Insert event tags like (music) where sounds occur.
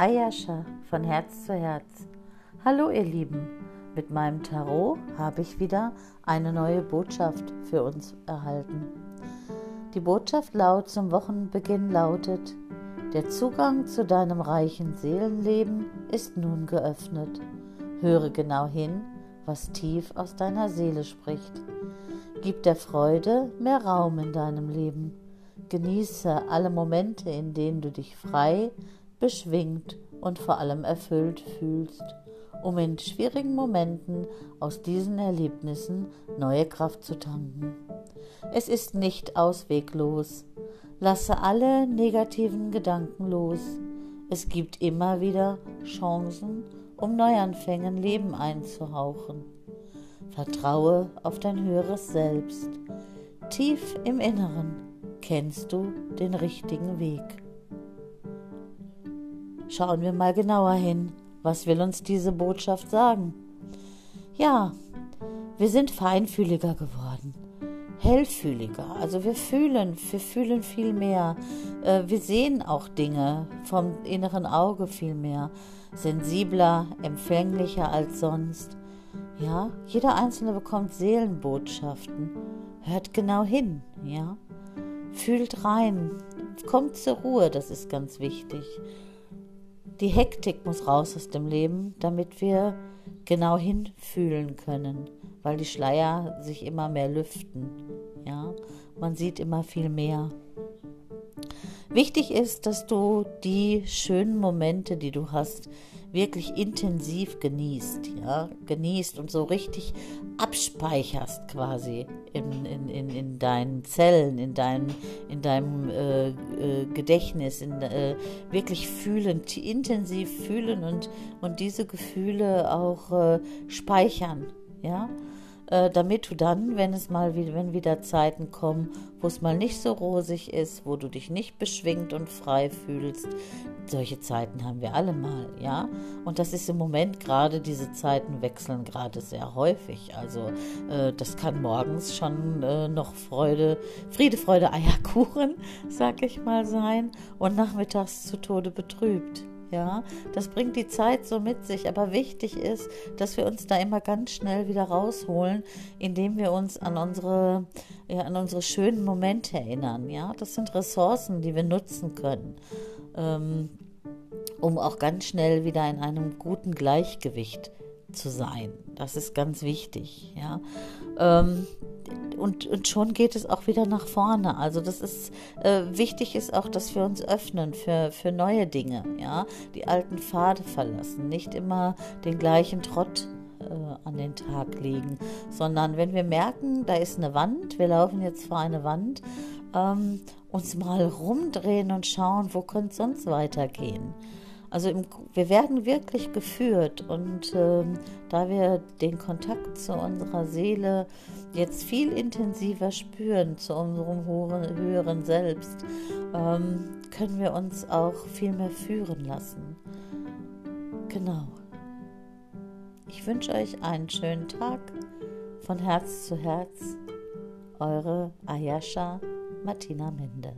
Ayascha von Herz zu Herz. Hallo ihr Lieben, mit meinem Tarot habe ich wieder eine neue Botschaft für uns erhalten. Die Botschaft laut zum Wochenbeginn lautet, der Zugang zu deinem reichen Seelenleben ist nun geöffnet. Höre genau hin, was tief aus deiner Seele spricht. Gib der Freude mehr Raum in deinem Leben. Genieße alle Momente, in denen du dich frei, beschwingt und vor allem erfüllt fühlst, um in schwierigen Momenten aus diesen Erlebnissen neue Kraft zu tanken. Es ist nicht ausweglos. Lasse alle negativen Gedanken los. Es gibt immer wieder Chancen, um Neuanfängen Leben einzuhauchen. Vertraue auf dein höheres Selbst. Tief im Inneren kennst du den richtigen Weg. Schauen wir mal genauer hin. Was will uns diese Botschaft sagen? Ja, wir sind feinfühliger geworden, hellfühliger. Also wir fühlen, wir fühlen viel mehr. Äh, wir sehen auch Dinge vom inneren Auge viel mehr, sensibler, empfänglicher als sonst. Ja, jeder Einzelne bekommt Seelenbotschaften. Hört genau hin, ja. Fühlt rein, kommt zur Ruhe, das ist ganz wichtig. Die Hektik muss raus aus dem Leben, damit wir genau hinfühlen können, weil die Schleier sich immer mehr lüften. Ja, man sieht immer viel mehr. Wichtig ist, dass du die schönen Momente, die du hast, wirklich intensiv genießt, ja, genießt und so richtig abspeicherst quasi in, in, in, in deinen Zellen, in deinem, in deinem äh, äh, Gedächtnis, in, äh, wirklich fühlen, intensiv fühlen und, und diese Gefühle auch äh, speichern, ja äh, damit du dann, wenn es mal wieder, wenn wieder Zeiten kommen, wo es mal nicht so rosig ist, wo du dich nicht beschwingt und frei fühlst, solche Zeiten haben wir alle mal, ja. Und das ist im Moment gerade, diese Zeiten wechseln gerade sehr häufig. Also äh, das kann morgens schon äh, noch Freude, Friede, Freude, Eierkuchen, (laughs) sag ich mal, sein und nachmittags zu Tode betrübt. Ja, das bringt die Zeit so mit sich. Aber wichtig ist, dass wir uns da immer ganz schnell wieder rausholen, indem wir uns an unsere, ja, an unsere schönen Momente erinnern. Ja, das sind Ressourcen, die wir nutzen können, ähm, um auch ganz schnell wieder in einem guten Gleichgewicht zu sein. Das ist ganz wichtig. Ja. Ähm, und, und schon geht es auch wieder nach vorne. Also das ist äh, wichtig ist auch, dass wir uns öffnen für, für neue Dinge, ja, die alten Pfade verlassen, nicht immer den gleichen Trott äh, an den Tag legen, sondern wenn wir merken, da ist eine Wand, wir laufen jetzt vor eine Wand, ähm, uns mal rumdrehen und schauen, wo könnte es sonst weitergehen. Also im, wir werden wirklich geführt und ähm, da wir den Kontakt zu unserer Seele jetzt viel intensiver spüren, zu unserem höheren, höheren Selbst, ähm, können wir uns auch viel mehr führen lassen. Genau. Ich wünsche euch einen schönen Tag von Herz zu Herz. Eure Ayasha Martina Mende.